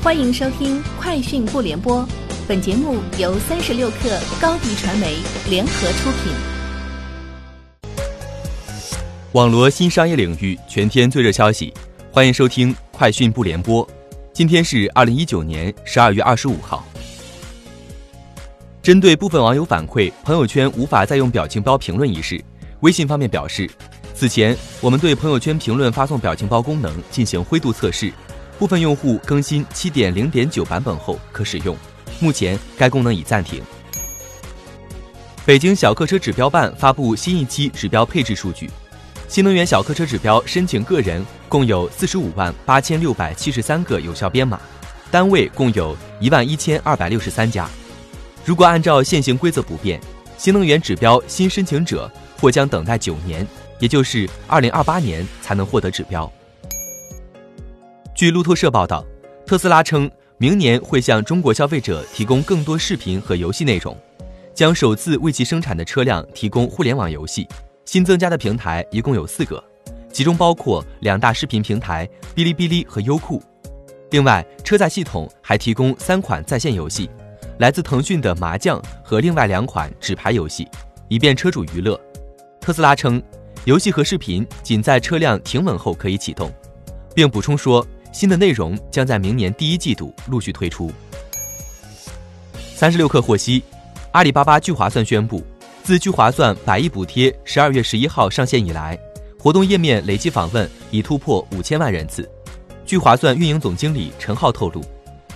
欢迎收听《快讯不联播》，本节目由三十六克高低传媒联合出品。网罗新商业领域全天最热消息，欢迎收听《快讯不联播》。今天是二零一九年十二月二十五号。针对部分网友反馈朋友圈无法再用表情包评论一事，微信方面表示，此前我们对朋友圈评论发送表情包功能进行灰度测试。部分用户更新七点零点九版本后可使用，目前该功能已暂停。北京小客车指标办发布新一期指标配置数据，新能源小客车指标申请个人共有四十五万八千六百七十三个有效编码，单位共有一万一千二百六十三家。如果按照现行规则不变，新能源指标新申请者或将等待九年，也就是二零二八年才能获得指标。据路透社报道，特斯拉称明年会向中国消费者提供更多视频和游戏内容，将首次为其生产的车辆提供互联网游戏。新增加的平台一共有四个，其中包括两大视频平台哔哩哔哩和优酷。另外，车载系统还提供三款在线游戏，来自腾讯的麻将和另外两款纸牌游戏，以便车主娱乐。特斯拉称，游戏和视频仅在车辆停稳后可以启动，并补充说。新的内容将在明年第一季度陆续推出。三十六氪获悉，阿里巴巴聚划算宣布，自聚划算百亿补贴十二月十一号上线以来，活动页面累计访问已突破五千万人次。聚划算运营总经理陈浩透露，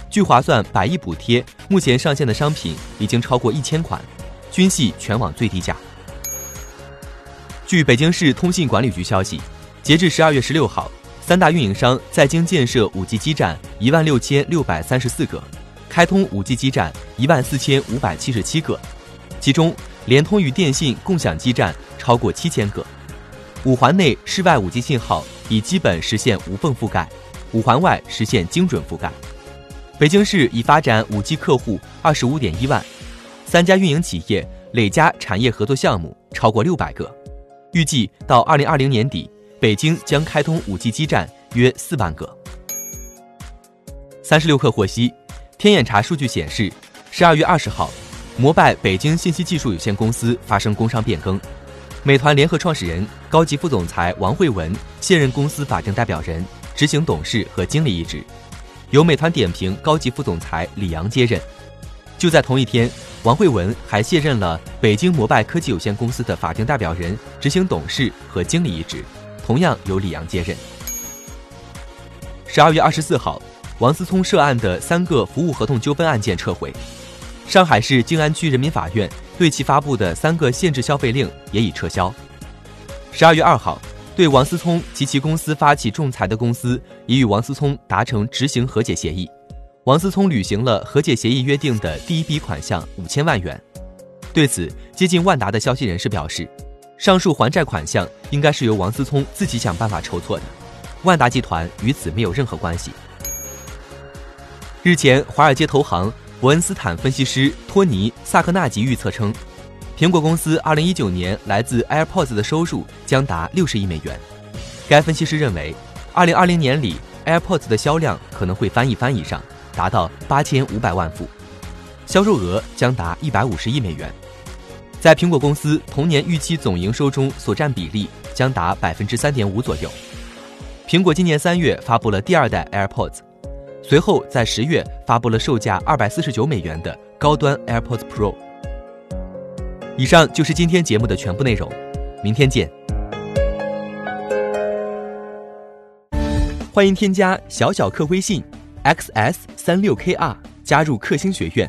聚划算百亿补贴目前上线的商品已经超过一千款，均系全网最低价。据北京市通信管理局消息，截至十二月十六号。三大运营商在京建设 5G 基站一万六千六百三十四个，开通 5G 基站一万四千五百七十七个，其中联通与电信共享基站超过七千个。五环内室外 5G 信号已基本实现无缝覆盖，五环外实现精准覆盖。北京市已发展 5G 客户二十五点一万，三家运营企业累加产业合作项目超过六百个，预计到二零二零年底。北京将开通 5G 基站约四万个。三十六氪获悉，天眼查数据显示，十二月二十号，摩拜北京信息技术有限公司发生工商变更，美团联合创始人、高级副总裁王慧文现任公司法定代表人、执行董事和经理一职，由美团点评高级副总裁李阳接任。就在同一天，王慧文还卸任了北京摩拜科技有限公司的法定代表人、执行董事和经理一职。同样由李阳接任。十二月二十四号，王思聪涉案的三个服务合同纠纷案件撤回，上海市静安区人民法院对其发布的三个限制消费令也已撤销。十二月二号，对王思聪及其公司发起仲裁的公司已与王思聪达成执行和解协议，王思聪履行了和解协议约定的第一笔款项五千万元。对此，接近万达的消息人士表示。上述还债款项应该是由王思聪自己想办法筹措的，万达集团与此没有任何关系。日前，华尔街投行伯恩斯坦分析师托尼·萨克纳吉预测称，苹果公司2019年来自 AirPods 的收入将达60亿美元。该分析师认为，2020年里 AirPods 的销量可能会翻一番以上，达到8500万副，销售额将达150亿美元。在苹果公司同年预期总营收中所占比例将达百分之三点五左右。苹果今年三月发布了第二代 AirPods，随后在十月发布了售价二百四十九美元的高端 AirPods Pro。以上就是今天节目的全部内容，明天见。欢迎添加小小客微信 xs 三六 kr 加入克星学院，